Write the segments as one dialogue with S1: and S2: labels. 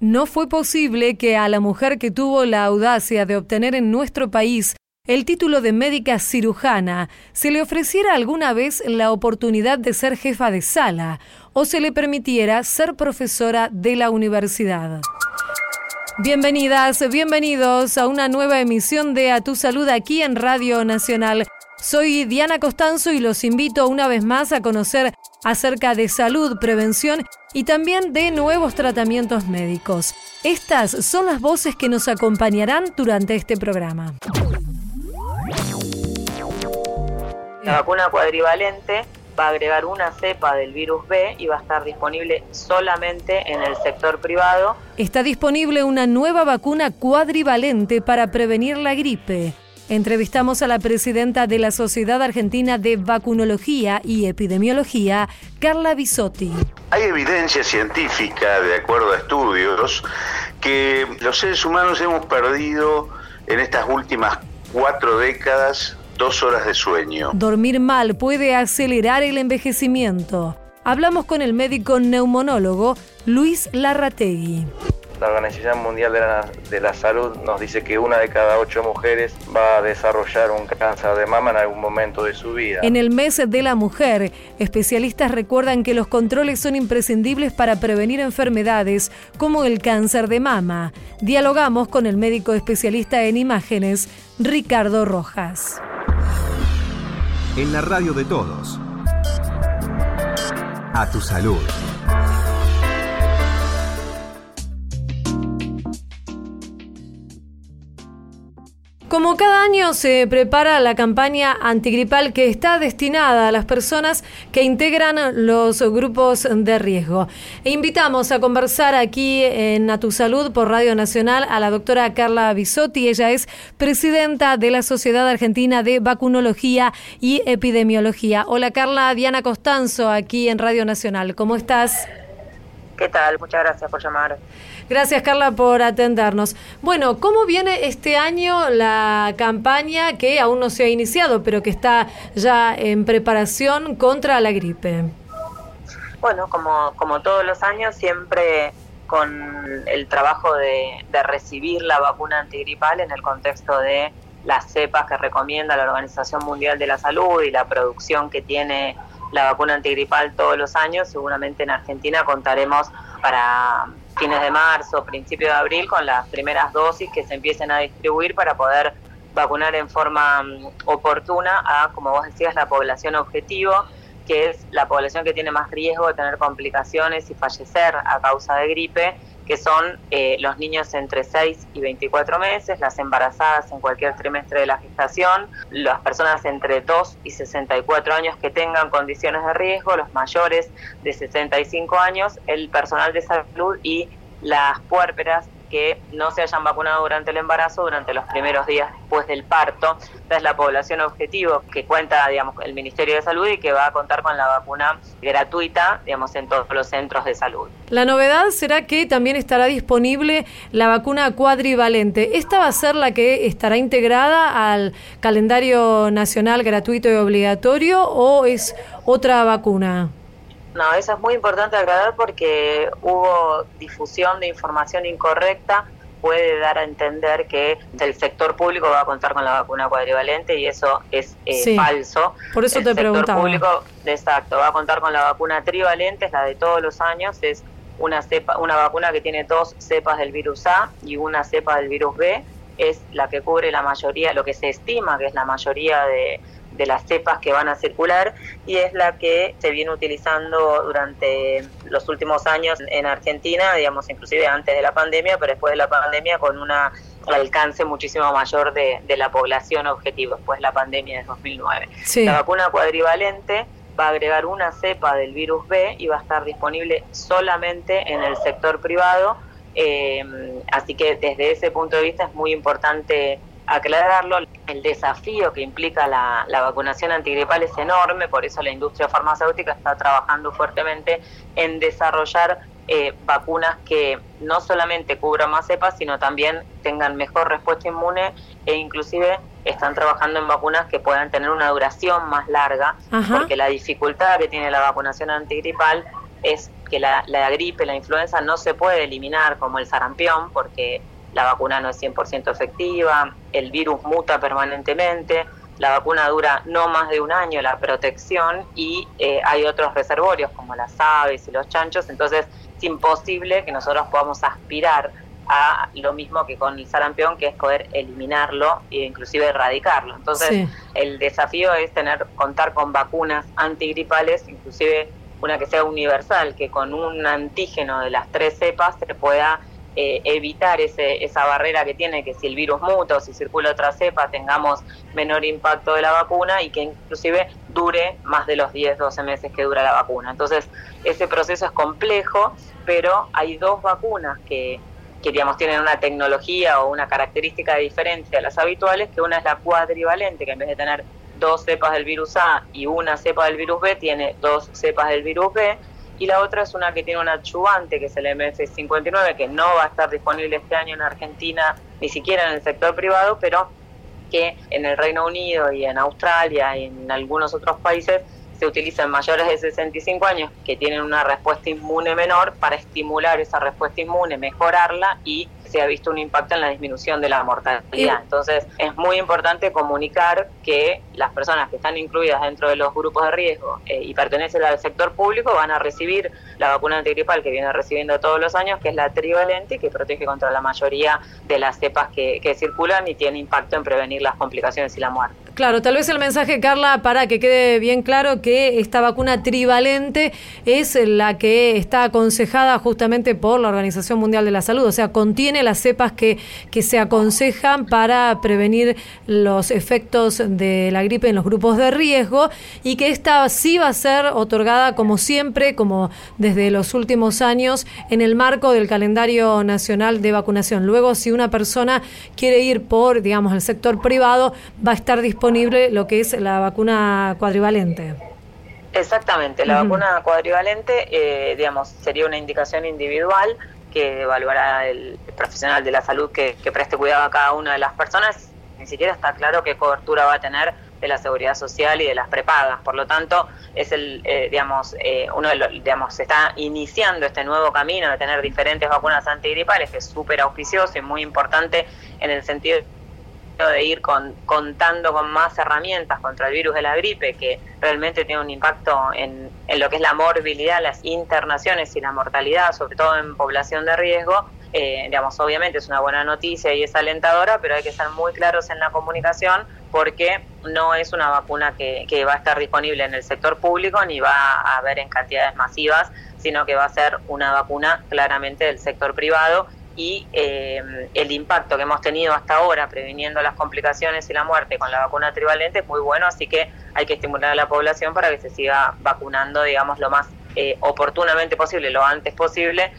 S1: No fue posible que a la mujer que tuvo la audacia de obtener en nuestro país el título de médica cirujana se le ofreciera alguna vez la oportunidad de ser jefa de sala o se le permitiera ser profesora de la universidad. Bienvenidas, bienvenidos a una nueva emisión de A Tu Salud aquí en Radio Nacional. Soy Diana Costanzo y los invito una vez más a conocer acerca de salud, prevención y también de nuevos tratamientos médicos. Estas son las voces que nos acompañarán durante este programa.
S2: La vacuna cuadrivalente va a agregar una cepa del virus B y va a estar disponible solamente en el sector privado.
S1: Está disponible una nueva vacuna cuadrivalente para prevenir la gripe. Entrevistamos a la presidenta de la Sociedad Argentina de Vacunología y Epidemiología, Carla Bisotti.
S3: Hay evidencia científica, de acuerdo a estudios, que los seres humanos hemos perdido en estas últimas cuatro décadas dos horas de sueño.
S1: Dormir mal puede acelerar el envejecimiento. Hablamos con el médico neumonólogo Luis Larrategui.
S4: La Organización Mundial de la, Salud nos dice que una de cada ocho mujeres va a desarrollar un cáncer de mama en algún momento de su vida.
S1: En el mes de la mujer, especialistas recuerdan que los controles son imprescindibles para prevenir enfermedades como el cáncer de mama. Dialogamos con el médico especialista en imágenes, Ricardo Rojas.
S5: En la radio de todos. A tu salud.
S1: Como cada año se prepara la campaña antigripal que está destinada a las personas que integran los grupos de riesgo. E invitamos a conversar aquí en A Tu Salud por Radio Nacional a la doctora Carla Bisotti. Ella es presidenta de la Sociedad Argentina de Vacunología y Epidemiología. Hola Carla, Diana Costanzo aquí en Radio Nacional. ¿Cómo estás?
S2: ¿Qué tal? Muchas gracias por llamar.
S1: Gracias Carla por atendernos. Bueno, ¿cómo viene este año la campaña que aún no se ha iniciado, pero que está ya en preparación contra la gripe?
S2: Bueno, como, como todos los años, siempre con el trabajo de, de recibir la vacuna antigripal en el contexto de las cepas que recomienda la Organización Mundial de la Salud y la producción que tiene la vacuna antigripal todos los años, seguramente en Argentina contaremos para fines de marzo, principio de abril, con las primeras dosis que se empiecen a distribuir para poder vacunar en forma mm, oportuna a, como vos decías, la población objetivo, que es la población que tiene más riesgo de tener complicaciones y fallecer a causa de gripe que son eh, los niños entre 6 y 24 meses, las embarazadas en cualquier trimestre de la gestación, las personas entre 2 y 64 años que tengan condiciones de riesgo, los mayores de 65 años, el personal de salud y las puérperas que no se hayan vacunado durante el embarazo, durante los primeros días después del parto. Esta es la población objetivo que cuenta, digamos, el Ministerio de Salud y que va a contar con la vacuna gratuita, digamos, en todos los centros de salud.
S1: La novedad será que también estará disponible la vacuna cuadrivalente. ¿Esta va a ser la que estará integrada al calendario nacional gratuito y obligatorio o es otra vacuna?
S2: No, eso es muy importante aclarar porque hubo difusión de información incorrecta, puede dar a entender que el sector público va a contar con la vacuna cuadrivalente y eso es eh, falso.
S1: Por eso
S2: el
S1: te
S2: sector
S1: preguntaba.
S2: público, exacto, va a contar con la vacuna trivalente, es la de todos los años, es una cepa, una vacuna que tiene dos cepas del virus A y una cepa del virus B, es la que cubre la mayoría, lo que se estima que es la mayoría de de las cepas que van a circular y es la que se viene utilizando durante los últimos años en Argentina, digamos, inclusive antes de la pandemia, pero después de la pandemia con un alcance muchísimo mayor de, la población objetivo después de la pandemia de 2009. La vacuna cuadrivalente va a agregar una cepa del virus B y va a estar disponible solamente en el sector privado. Eh, así que desde ese punto de vista es muy importante aclararlo, el desafío que implica la, vacunación antigripal es enorme, por eso la industria farmacéutica está trabajando fuertemente en desarrollar eh, vacunas que no solamente cubran más cepas, sino también tengan mejor respuesta inmune e inclusive están trabajando en vacunas que puedan tener una duración más larga, porque la dificultad que tiene la vacunación antigripal es que la, la gripe, la influenza no se puede eliminar como el sarampión porque la vacuna no es 100% efectiva, el virus muta permanentemente, la vacuna dura no más de un año la protección y eh, hay otros reservorios como las aves y los chanchos, entonces es imposible que nosotros podamos aspirar a lo mismo que con el sarampión, que es poder eliminarlo e inclusive erradicarlo. Entonces, el desafío es tener contar con vacunas antigripales, inclusive una que sea universal, que con un antígeno de las tres cepas se pueda eh, evitar ese, esa barrera que tiene, que si el virus muta o si circula otra cepa tengamos menor impacto de la vacuna y que inclusive dure más de los 10, 12 meses que dura la vacuna. Entonces, ese proceso es complejo, pero hay dos vacunas que, que digamos, tienen una tecnología o una característica de diferencia a las habituales, que una es la cuadrivalente, que en vez de tener dos cepas del virus A y una cepa del virus B, tiene dos cepas del virus B, y la otra es una que tiene un adyuvante, que es el MS59, que no va a estar disponible este año en Argentina, ni siquiera en el sector privado, pero que en el Reino Unido y en Australia y en algunos otros países se utiliza en mayores de 65 años que tienen una respuesta inmune menor para estimular esa respuesta inmune, mejorarla y se ha visto un impacto en la disminución de la mortalidad. Entonces, es muy importante comunicar que las personas que están incluidas dentro de los grupos de riesgo eh, y pertenecen al sector público van a recibir la vacuna antigripal que viene recibiendo todos los años, que es la trivalente, que protege contra la mayoría de las cepas que, que circulan y tiene impacto en prevenir las complicaciones y la muerte.
S1: Claro, tal vez el mensaje, Carla, para que quede bien claro que esta vacuna trivalente es la que está aconsejada justamente por la Organización Mundial de la Salud, o sea, contiene las cepas que, que se aconsejan para prevenir los efectos de la gripe en los grupos de riesgo y que esta sí va a ser otorgada como siempre, como desde los últimos años, en el marco del calendario nacional de vacunación. Luego, si una persona quiere ir por, digamos, el sector privado, va a estar disponible lo que es la vacuna cuadrivalente.
S2: Exactamente, la vacuna cuadrivalente, eh, digamos, sería una indicación individual que evaluará el profesional de la salud que, preste cuidado a cada una de las personas. Ni siquiera está claro qué cobertura va a tener de la seguridad social y de las prepagas. Por lo tanto, es el, eh, digamos, eh, uno de los, digamos, se está iniciando este nuevo camino de tener diferentes vacunas antigripales, que es súper auspicioso y muy importante en el sentido de ir con, contando con más herramientas contra el virus de la gripe, que realmente tiene un impacto en, lo que es la morbilidad, las internaciones y la mortalidad, sobre todo en población de riesgo, eh, digamos, obviamente es una buena noticia y es alentadora, pero hay que ser muy claros en la comunicación porque no es una vacuna que, que va a estar disponible en el sector público ni va a haber en cantidades masivas, sino que va a ser una vacuna claramente del sector privado y eh, el impacto que hemos tenido hasta ahora previniendo las complicaciones y la muerte con la vacuna trivalente es muy bueno, así que hay que estimular a la población para que se siga vacunando, digamos, lo más eh, oportunamente posible, lo antes posible,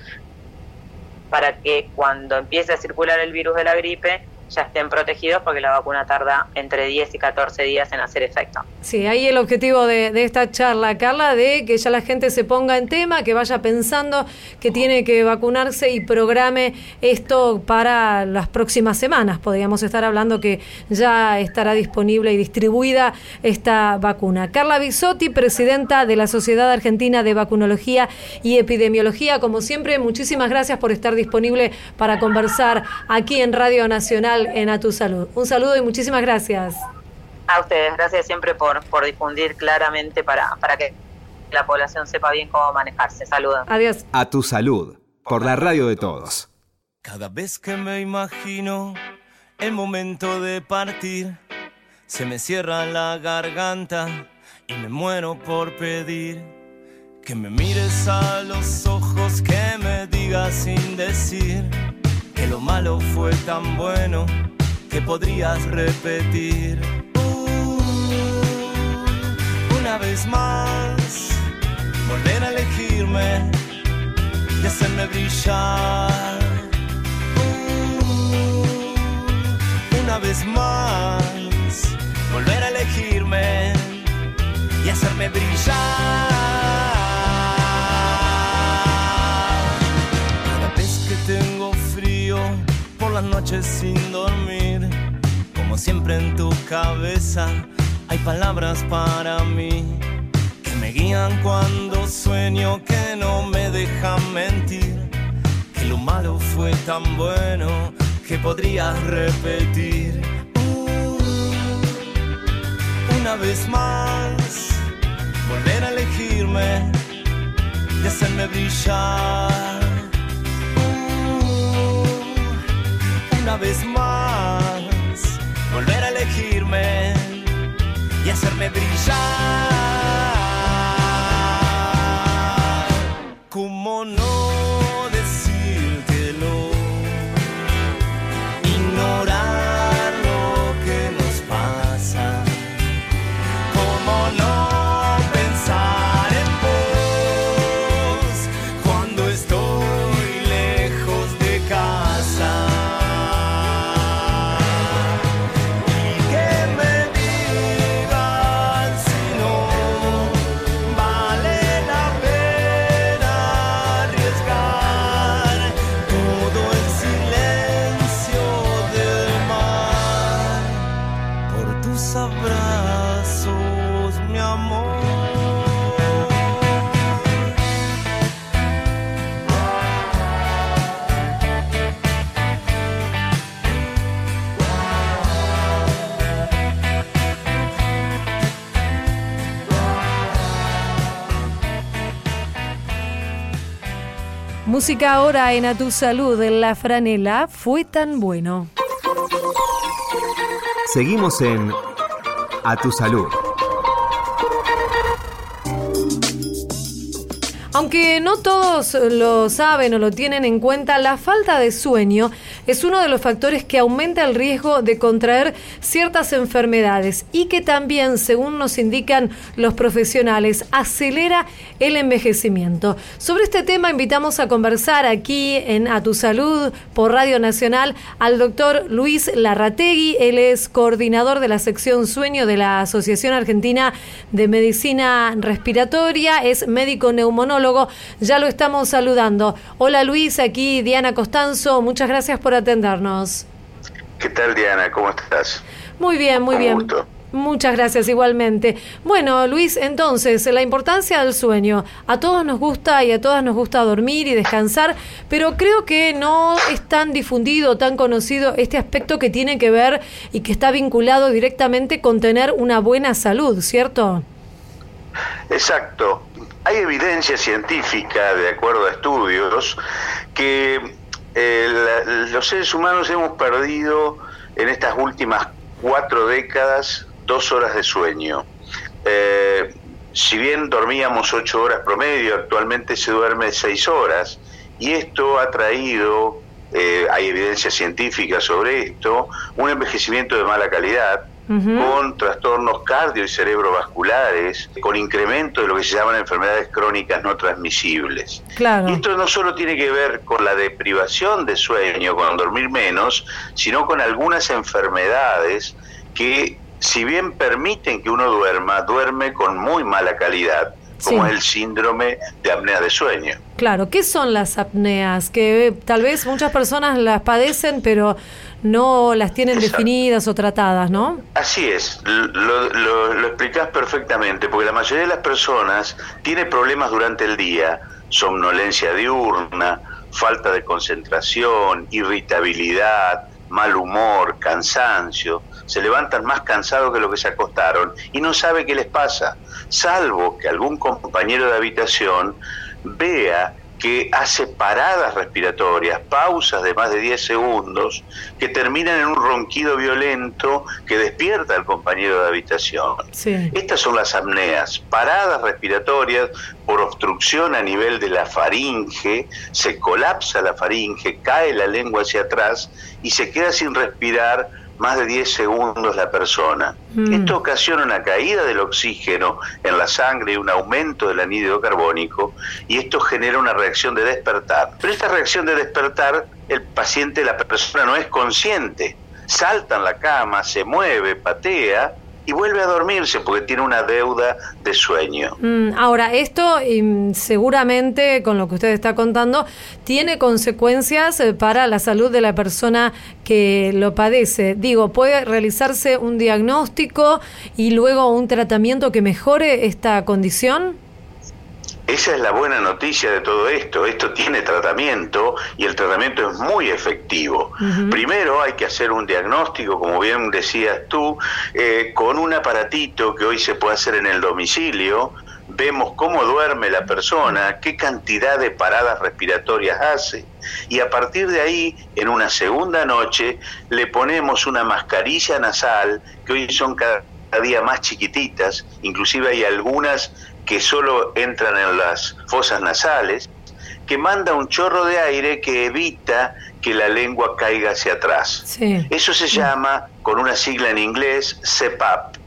S2: para que cuando empiece a circular el virus de la gripe ya estén protegidos porque la vacuna tarda entre 10 y 14 días en hacer efecto.
S1: Sí, ahí el objetivo de, esta charla, Carla, de que ya la gente se ponga en tema, que vaya pensando que tiene que vacunarse y programe esto para las próximas semanas. Podríamos estar hablando que ya estará disponible y distribuida esta vacuna. Carla Bisotti, presidenta de la Sociedad Argentina de Vacunología y Epidemiología, como siempre, muchísimas gracias por estar disponible para conversar aquí en Radio Nacional en A Tu Salud. Un saludo y muchísimas gracias.
S2: A ustedes, gracias siempre por, por difundir claramente para, para que la población sepa bien cómo manejarse. Saludos.
S1: Adiós.
S5: A Tu Salud, por la radio de todos.
S6: Cada vez que me imagino el momento de partir, se me cierra la garganta y me muero por pedir que me mires a los ojos, que me digas sin decir lo malo fue tan bueno que podrías repetir uh, una vez más, volver a elegirme y hacerme brillar. Uh, una vez más, volver a elegirme y hacerme brillar. Noches sin dormir. Como siempre en tu cabeza hay palabras para mí que me guían cuando sueño que no me dejan mentir, que lo malo fue tan bueno que podrías repetir uh, una vez más, volver a elegirme y hacerme brillar. Una vez más, volver a elegirme y hacerme brillar. ¿Cómo no
S1: Música ahora en A Tu Salud, en la franela, fue tan bueno.
S5: Seguimos en A Tu Salud.
S1: Aunque no todos lo saben o lo tienen en cuenta, la falta de sueño es uno de los factores que aumenta el riesgo de contraer ciertas enfermedades y que también, según nos indican los profesionales, acelera el envejecimiento. Sobre este tema invitamos a conversar aquí en A Tu Salud por Radio Nacional al doctor Luis Larrategui. Él es coordinador de la sección sueño de la Asociación Argentina de Medicina Respiratoria, es médico neumonólogo. Ya lo estamos saludando. Hola Luis, aquí Diana Costanzo. Muchas gracias por atendernos.
S3: ¿Qué tal, Diana? ¿Cómo estás?
S1: Muy bien, muy
S3: Un
S1: bien.
S3: gusto.
S1: Muchas gracias igualmente. Bueno, Luis, entonces, la importancia del sueño. A todos nos gusta y a todas nos gusta dormir y descansar, pero creo que no es tan difundido, tan conocido este aspecto que tiene que ver y que está vinculado directamente con tener una buena salud, ¿cierto?
S3: Exacto. Hay evidencia científica, de acuerdo a estudios, que eh, los seres humanos hemos perdido en estas últimas cuatro décadas dos horas de sueño. Eh, si bien dormíamos ocho horas promedio, actualmente se duerme seis horas, y esto ha traído, eh, hay evidencia científica sobre esto, un envejecimiento de mala calidad, Con trastornos cardio y cerebrovasculares, con incremento de lo que se llaman enfermedades crónicas no transmisibles.
S1: Claro.
S3: Y esto no solo tiene que ver con la deprivación de sueño, con dormir menos, sino con algunas enfermedades que, si bien permiten que uno duerma, duerme con muy mala calidad, como
S1: Sí.
S3: es el síndrome de apnea de sueño.
S1: Claro, ¿qué son las apneas? Que eh, tal vez muchas personas las padecen, pero no las tienen
S3: Exacto.
S1: definidas o tratadas, ¿no?
S3: Así es, lo, lo, lo explicás perfectamente, porque la mayoría de las personas tiene problemas durante el día, somnolencia diurna, falta de concentración, irritabilidad, mal humor, cansancio, se levantan más cansados que lo que se acostaron y no sabe qué les pasa, salvo que algún compañero de habitación vea que hace paradas respiratorias, pausas de más de 10 segundos, que terminan en un ronquido violento que despierta al compañero de habitación.
S1: Sí.
S3: Estas son las apneas, paradas respiratorias por obstrucción a nivel de la faringe, se colapsa la faringe, cae la lengua hacia atrás y se queda sin respirar más de 10 segundos la persona.
S1: Mm.
S3: Esto ocasiona una caída del oxígeno en la sangre y un aumento del anhídrido carbónico y esto genera una reacción de despertar. Pero esta reacción de despertar, el paciente, la persona no es consciente. Salta en la cama, se mueve, patea y vuelve a dormirse porque tiene una deuda de sueño.
S1: Mm, ahora, esto seguramente, con lo que usted está contando, tiene consecuencias eh, para la salud de la persona que lo padece. Digo, ¿puede realizarse un diagnóstico y luego un tratamiento que mejore esta condición?
S3: Esa es la buena noticia de todo esto. Esto tiene tratamiento y el tratamiento es muy efectivo. Primero hay que hacer un diagnóstico, como bien decías tú, eh, con un aparatito que hoy se puede hacer en el domicilio. Vemos cómo duerme la persona, qué cantidad de paradas respiratorias hace. Y a partir de ahí, en una segunda noche, le ponemos una mascarilla nasal, que hoy son cada día más chiquititas, inclusive hay algunas que solo entran en las fosas nasales, que manda un chorro de aire que evita que la lengua caiga hacia atrás. Eso se llama, con una sigla en inglés, CPAP.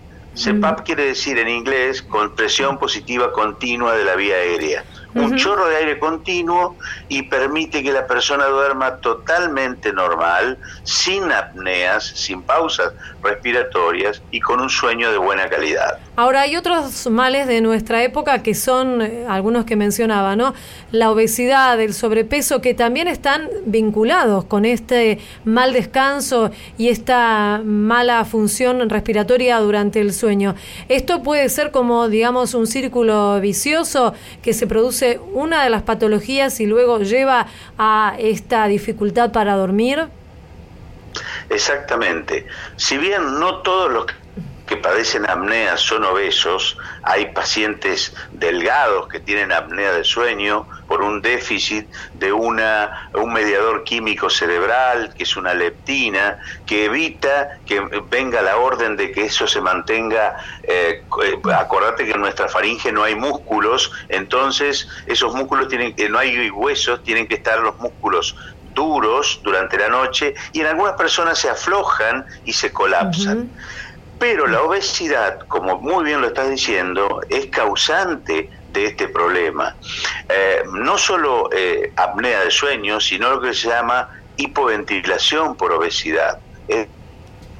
S3: CPAP quiere decir en inglés compresión positiva continua de la vía aérea un chorro de aire continuo y permite que la persona duerma totalmente normal, sin apneas, sin pausas respiratorias y con un sueño de buena calidad.
S1: Ahora, hay otros males de nuestra época que son eh, algunos que mencionaba, ¿no? La obesidad, el sobrepeso, que también están vinculados con este mal descanso y esta mala función respiratoria durante el sueño. Esto puede ser como, digamos, un círculo vicioso que se produce una de las patologías y luego lleva a esta dificultad para dormir?
S3: Exactamente. Si bien no todos los que padecen apnea son obesos, hay pacientes delgados que tienen apnea de sueño por un déficit de una, un mediador químico cerebral, que es una leptina, que evita que venga la orden de que eso se mantenga. Eh, eh acordate que en nuestra faringe no hay músculos, entonces esos músculos tienen, que no hay huesos, tienen que estar los músculos duros durante la noche y en algunas personas se aflojan y se colapsan. Pero la obesidad, como muy bien lo estás diciendo, es causante de este problema. Eh, no solo eh, apnea de sueño, sino lo que se llama hipoventilación por obesidad. Es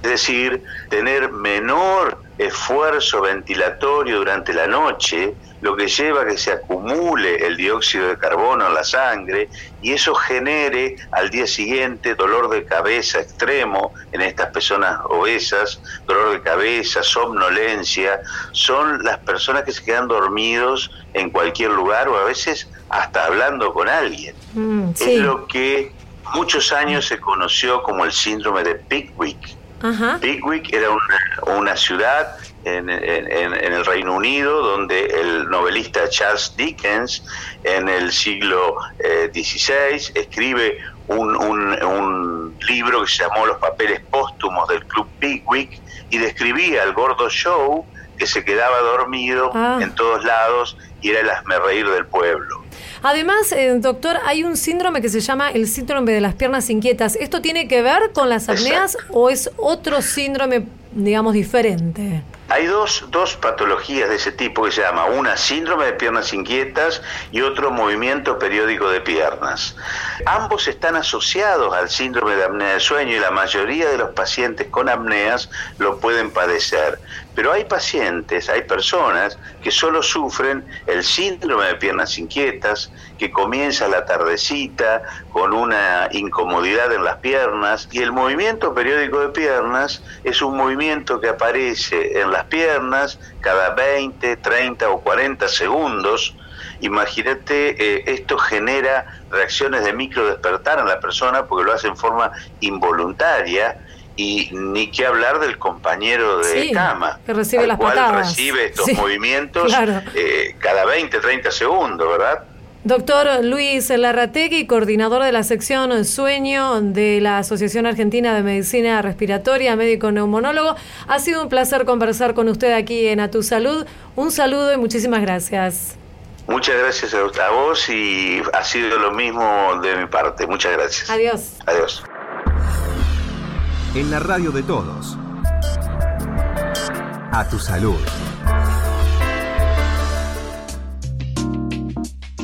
S3: decir, tener menor esfuerzo ventilatorio durante la noche, lo que lleva a que se acumule el dióxido de carbono en la sangre y eso genere al día siguiente dolor de cabeza extremo en estas personas obesas, dolor de cabeza, somnolencia, son las personas que se quedan dormidos en cualquier lugar o a veces hasta hablando con alguien. Mm, es lo que muchos años se conoció como el síndrome de Pickwick. Pickwick era una ciudad en, el Reino Unido, donde el novelista Charles Dickens en el siglo XVI eh, escribe un, un, libro que se llamó Los papeles póstumos del Club Pickwick y describía al gordo show que se quedaba dormido ah. en todos lados y era el asmerreír del pueblo.
S1: Además, eh, doctor, hay un síndrome que se llama el síndrome de las piernas inquietas. ¿Esto tiene que ver con las apneas o es otro síndrome, digamos, diferente?
S3: Hay dos, dos patologías de ese tipo que se llama una síndrome de piernas inquietas y otro movimiento periódico de piernas. Ambos están asociados al síndrome de apnea de sueño y la mayoría de los pacientes con apneas lo pueden padecer. Pero hay pacientes, hay personas que solo sufren el síndrome de piernas inquietas, que comienza la tardecita con una incomodidad en las piernas y el movimiento periódico de piernas es un movimiento que aparece en las piernas cada 20, 30 o 40 segundos. Imagínate, eh, esto genera reacciones de micro despertar en la persona porque lo hace en forma involuntaria y ni que hablar del compañero de cama,
S1: que recibe las
S3: cual recibe estos movimientos eh, cada 20, 30 segundos, ¿verdad?
S1: Doctor Luis Larrategui, coordinador de la sección Sueño de la Asociación Argentina de Medicina Respiratoria, médico neumonólogo, ha sido un placer conversar con usted aquí en A Tu Salud. Un saludo y muchísimas gracias.
S3: Muchas gracias a vos y ha sido lo mismo de mi parte. Muchas gracias.
S1: Adiós.
S3: Adiós.
S5: En la radio de todos. A tu salud.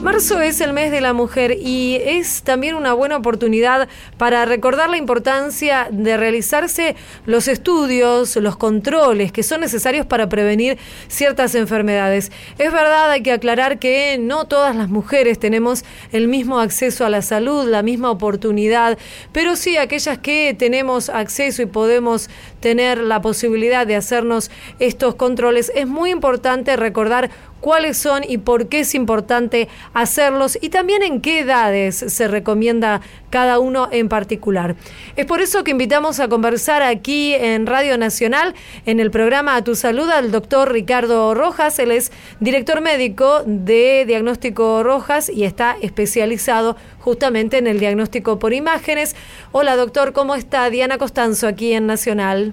S1: Marzo es el mes de la mujer y es también una buena oportunidad para recordar la importancia de realizarse los estudios, los controles que son necesarios para prevenir ciertas enfermedades. Es verdad, hay que aclarar que no todas las mujeres tenemos el mismo acceso a la salud, la misma oportunidad, pero sí aquellas que tenemos acceso y podemos tener la posibilidad de hacernos estos controles, es muy importante recordar cuáles son y por qué es importante hacerlos y también en qué edades se recomienda cada uno en particular. Es por eso que invitamos a conversar aquí en Radio Nacional, en el programa A Tu Salud, al doctor Ricardo Rojas. Él es director médico de Diagnóstico Rojas y está especializado justamente en el diagnóstico por imágenes. Hola doctor, ¿cómo está? Diana Costanzo aquí en Nacional.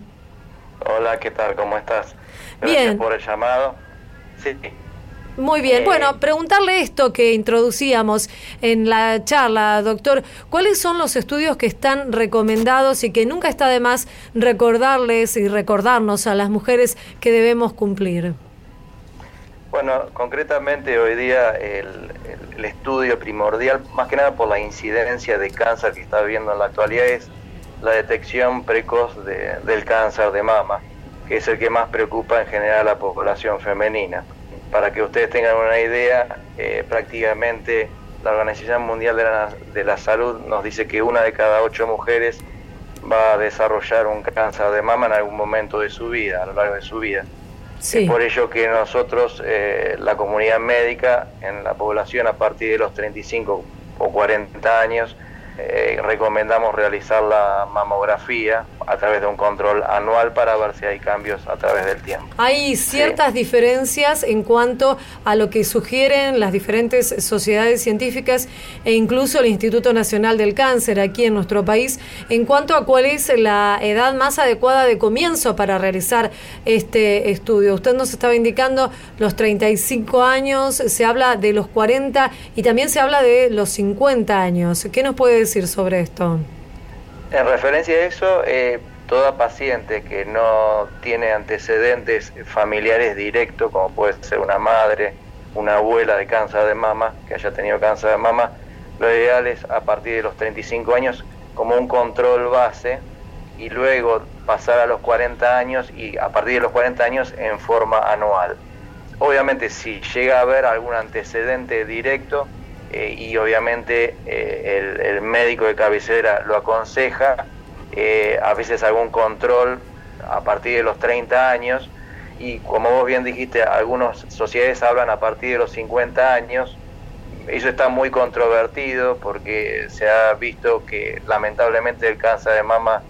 S4: Hola, ¿qué tal? ¿Cómo estás? Gracias
S1: Bien.
S4: por el llamado. Sí,
S1: Muy bien.
S4: Eh,
S1: Bueno, preguntarle esto que introducíamos en la charla, doctor. ¿Cuáles son los estudios que están recomendados y que nunca está de más recordarles y recordarnos a las mujeres que debemos cumplir?
S4: Bueno, concretamente hoy día el, el- el estudio primordial, más que nada por la incidencia de cáncer que está habiendo en la actualidad, es la detección precoz de- del cáncer de mama, que es el que más preocupa en general a la población femenina. Para que ustedes tengan una idea, eh, prácticamente la Organización Mundial de la, de la Salud nos dice que una de cada ocho mujeres va a desarrollar un cáncer de mama en algún momento de su vida, a lo largo de su vida.
S1: Sí.
S4: Es por ello que nosotros, eh, la comunidad médica, en la población a partir de los 35 o 40 años, eh, recomendamos realizar la mamografía a través de un control anual para ver si hay cambios a través del tiempo.
S1: Hay ciertas diferencias en cuanto a lo que sugieren las diferentes sociedades científicas e incluso el Instituto Nacional del Cáncer aquí en nuestro país en cuanto a cuál es la edad más adecuada de comienzo para realizar este estudio. Usted nos estaba indicando los 35 años, se habla de los 40 y también se habla de los 50 años. ¿Qué nos puede decir sobre esto?
S4: En referencia a eso, eh, toda paciente que no tiene antecedentes familiares directos, como puede ser una madre, una abuela de cáncer de mama, que haya tenido cáncer de mama, lo ideal es a partir de los 35 años como un control base y luego pasar a los 40 años y a partir de los 40 años en forma anual. Obviamente si llega a haber algún antecedente directo eh, y obviamente eh, el, médico de cabecera lo aconseja, eh, a veces algún control a partir de los 30 años. Y como vos bien dijiste, algunas sociedades hablan a partir de los 50 años, eso está muy controvertido porque se ha visto que lamentablemente el cáncer de mama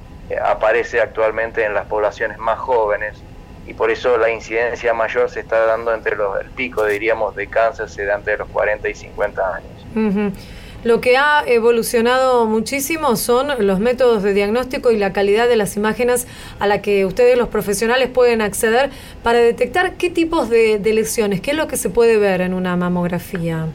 S4: aparece actualmente en las poblaciones más jóvenes y por eso la incidencia mayor se está dando entre los, el pico, diríamos, de cáncer se da entre los 40 y 50 años.
S1: Lo que ha evolucionado muchísimo son los métodos de diagnóstico y la calidad de las imágenes a la que ustedes los profesionales pueden acceder para detectar qué tipos de, de lesiones, qué es lo que se puede ver en una mamografía.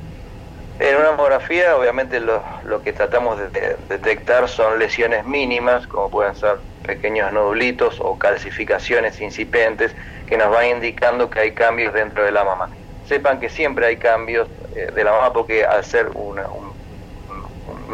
S4: En una mamografía, obviamente, lo, lo que tratamos de, de detectar son lesiones mínimas, como pueden ser pequeños nodulitos o calcificaciones incipientes, que nos van indicando que hay cambios dentro de la mama. Sepan que siempre hay cambios eh, de la mama porque al ser un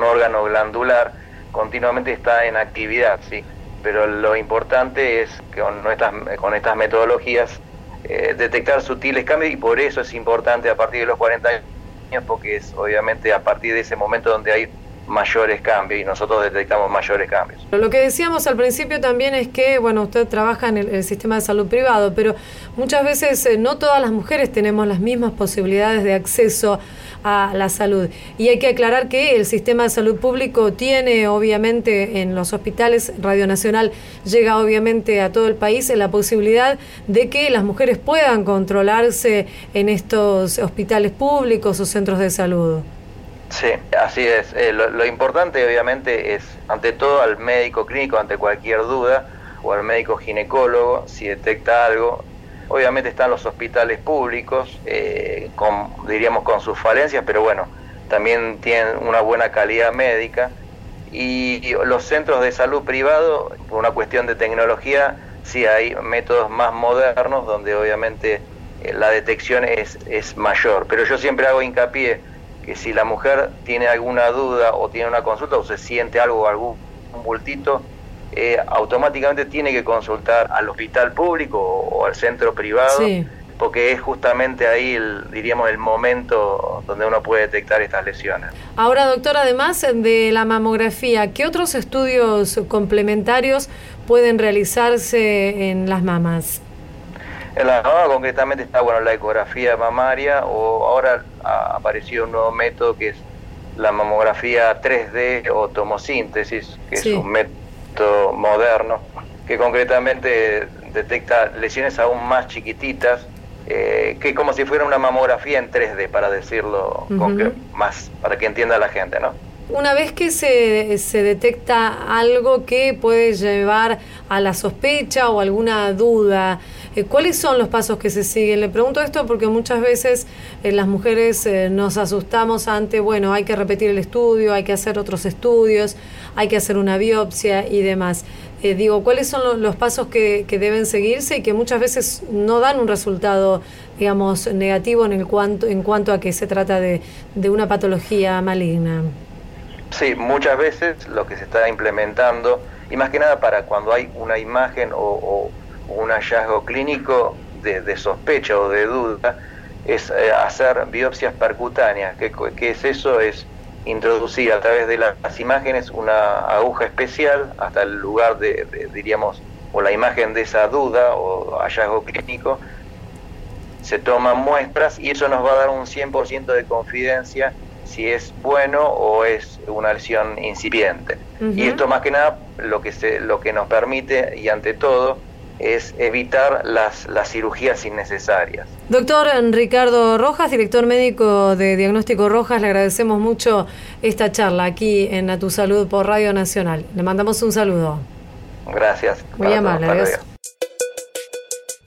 S4: órgano glandular, continuamente está en actividad, ¿sí? Pero lo importante es que con, nuestras, con estas metodologías eh, detectar sutiles cambios y por eso es importante a partir de los 40 años porque es obviamente a partir de ese momento donde hay mayores cambios y nosotros detectamos mayores cambios.
S1: Lo que decíamos al principio también es que, bueno, usted trabaja en el, el sistema de salud privado, pero muchas veces eh, no todas las mujeres tenemos las mismas posibilidades de acceso a la salud. Y hay que aclarar que el sistema de salud público tiene, obviamente, en los hospitales, Radio Nacional llega obviamente a todo el país la posibilidad de que las mujeres puedan controlarse en estos hospitales públicos o centros de salud.
S4: Sí, así es. Eh, lo, lo importante obviamente es, ante todo, al médico clínico, ante cualquier duda, o al médico ginecólogo, si detecta algo. Obviamente están los hospitales públicos, eh, con, diríamos con sus falencias, pero bueno, también tienen una buena calidad médica. Y los centros de salud privado, por una cuestión de tecnología, sí hay métodos más modernos donde obviamente eh, la detección es, es mayor. Pero yo siempre hago hincapié que si la mujer tiene alguna duda o tiene una consulta o se siente algo, algún bultito, eh, automáticamente tiene que consultar al hospital público o, al centro privado, porque es justamente ahí, el, diríamos, el momento donde uno puede detectar estas lesiones.
S1: Ahora, doctor, además de la mamografía, ¿qué otros estudios complementarios pueden realizarse en las mamas?
S4: En la mama concretamente está bueno la ecografía mamaria o ahora ha aparecido un nuevo método que es la mamografía 3D o tomosíntesis, que es un método moderno que concretamente detecta lesiones aún más chiquititas, eh, que como si fuera una mamografía en 3D, para decirlo más, para que entienda la gente, ¿no?
S1: Una vez que se, se detecta algo que puede llevar a la sospecha o alguna duda, eh, ¿cuáles son los pasos que se siguen? Le pregunto esto porque muchas veces eh, las mujeres eh, nos asustamos ante, bueno, hay que repetir el estudio, hay que hacer otros estudios, hay que hacer una biopsia y demás. digo, ¿cuáles son los pasos que, que, deben seguirse y que muchas veces no dan un resultado, digamos, negativo en, el cuanto, en cuanto a que se trata de, de una patología maligna?
S4: Sí, muchas veces lo que se está implementando, y más que nada para cuando hay una imagen o, un hallazgo clínico de, sospecha o de duda, es eh, hacer biopsias percutáneas. ¿Qué, es eso? Es introducir a través de las imágenes una aguja especial hasta el lugar de, diríamos, o la imagen de esa duda o hallazgo clínico, se toman muestras y eso nos va a dar un 100% de confidencia si es bueno o es una lesión incipiente. Y esto más que nada lo que, se, lo que nos permite y ante todo es evitar las, las cirugías innecesarias.
S1: Doctor Ricardo Rojas, director médico de Diagnóstico Rojas, le agradecemos mucho esta charla aquí en A Tu Salud por Radio Nacional. Le mandamos un saludo.
S4: Gracias.
S1: Muy amable.